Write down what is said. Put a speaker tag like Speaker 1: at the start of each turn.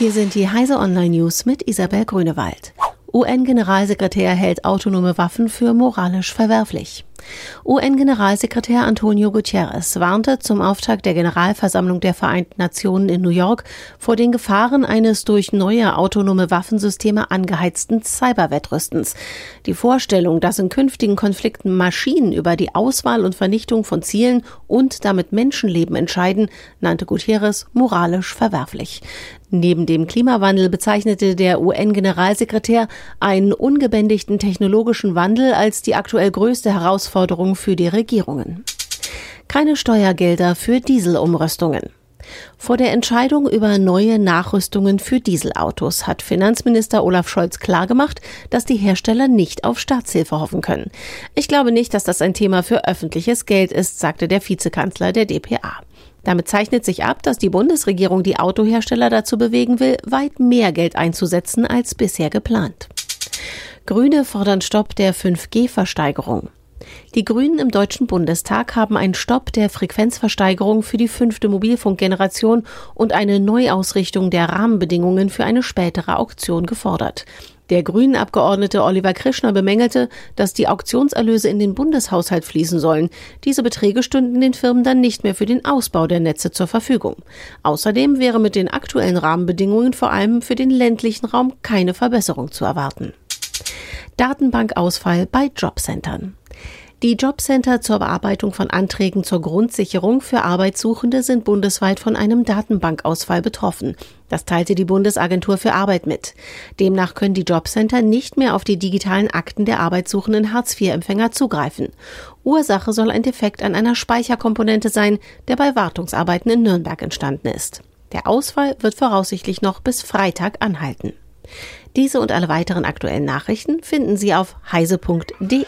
Speaker 1: Hier sind die Heise Online News mit Isabel Grünewald. UN-Generalsekretär hält autonome Waffen für moralisch verwerflich. UN-Generalsekretär Antonio Guterres warnte zum Auftakt der Generalversammlung der Vereinten Nationen in New York vor den Gefahren eines durch neue autonome Waffensysteme angeheizten Cyberwettrüstens. Die Vorstellung, dass in künftigen Konflikten Maschinen über die Auswahl und Vernichtung von Zielen und damit Menschenleben entscheiden, nannte Guterres moralisch verwerflich. Neben dem Klimawandel bezeichnete der UN-Generalsekretär einen ungebändigten technologischen Wandel als die aktuell größte Herausforderung für die Regierungen. Keine Steuergelder für Dieselumrüstungen. Vor der Entscheidung über neue Nachrüstungen für Dieselautos hat Finanzminister Olaf Scholz klargemacht, dass die Hersteller nicht auf Staatshilfe hoffen können. Ich glaube nicht, dass das ein Thema für öffentliches Geld ist, sagte der Vizekanzler der DPA. Damit zeichnet sich ab, dass die Bundesregierung die Autohersteller dazu bewegen will, weit mehr Geld einzusetzen als bisher geplant. Grüne fordern Stopp der 5G-Versteigerung. Die Grünen im Deutschen Bundestag haben einen Stopp der Frequenzversteigerung für die fünfte Mobilfunkgeneration und eine Neuausrichtung der Rahmenbedingungen für eine spätere Auktion gefordert. Der grünen Abgeordnete Oliver Krischner bemängelte, dass die Auktionserlöse in den Bundeshaushalt fließen sollen. Diese Beträge stünden den Firmen dann nicht mehr für den Ausbau der Netze zur Verfügung. Außerdem wäre mit den aktuellen Rahmenbedingungen vor allem für den ländlichen Raum keine Verbesserung zu erwarten. Datenbankausfall bei Jobcentern. Die Jobcenter zur Bearbeitung von Anträgen zur Grundsicherung für Arbeitssuchende sind bundesweit von einem Datenbankausfall betroffen. Das teilte die Bundesagentur für Arbeit mit. Demnach können die Jobcenter nicht mehr auf die digitalen Akten der arbeitssuchenden Hartz-IV-Empfänger zugreifen. Ursache soll ein Defekt an einer Speicherkomponente sein, der bei Wartungsarbeiten in Nürnberg entstanden ist. Der Ausfall wird voraussichtlich noch bis Freitag anhalten. Diese und alle weiteren aktuellen Nachrichten finden Sie auf heise.de.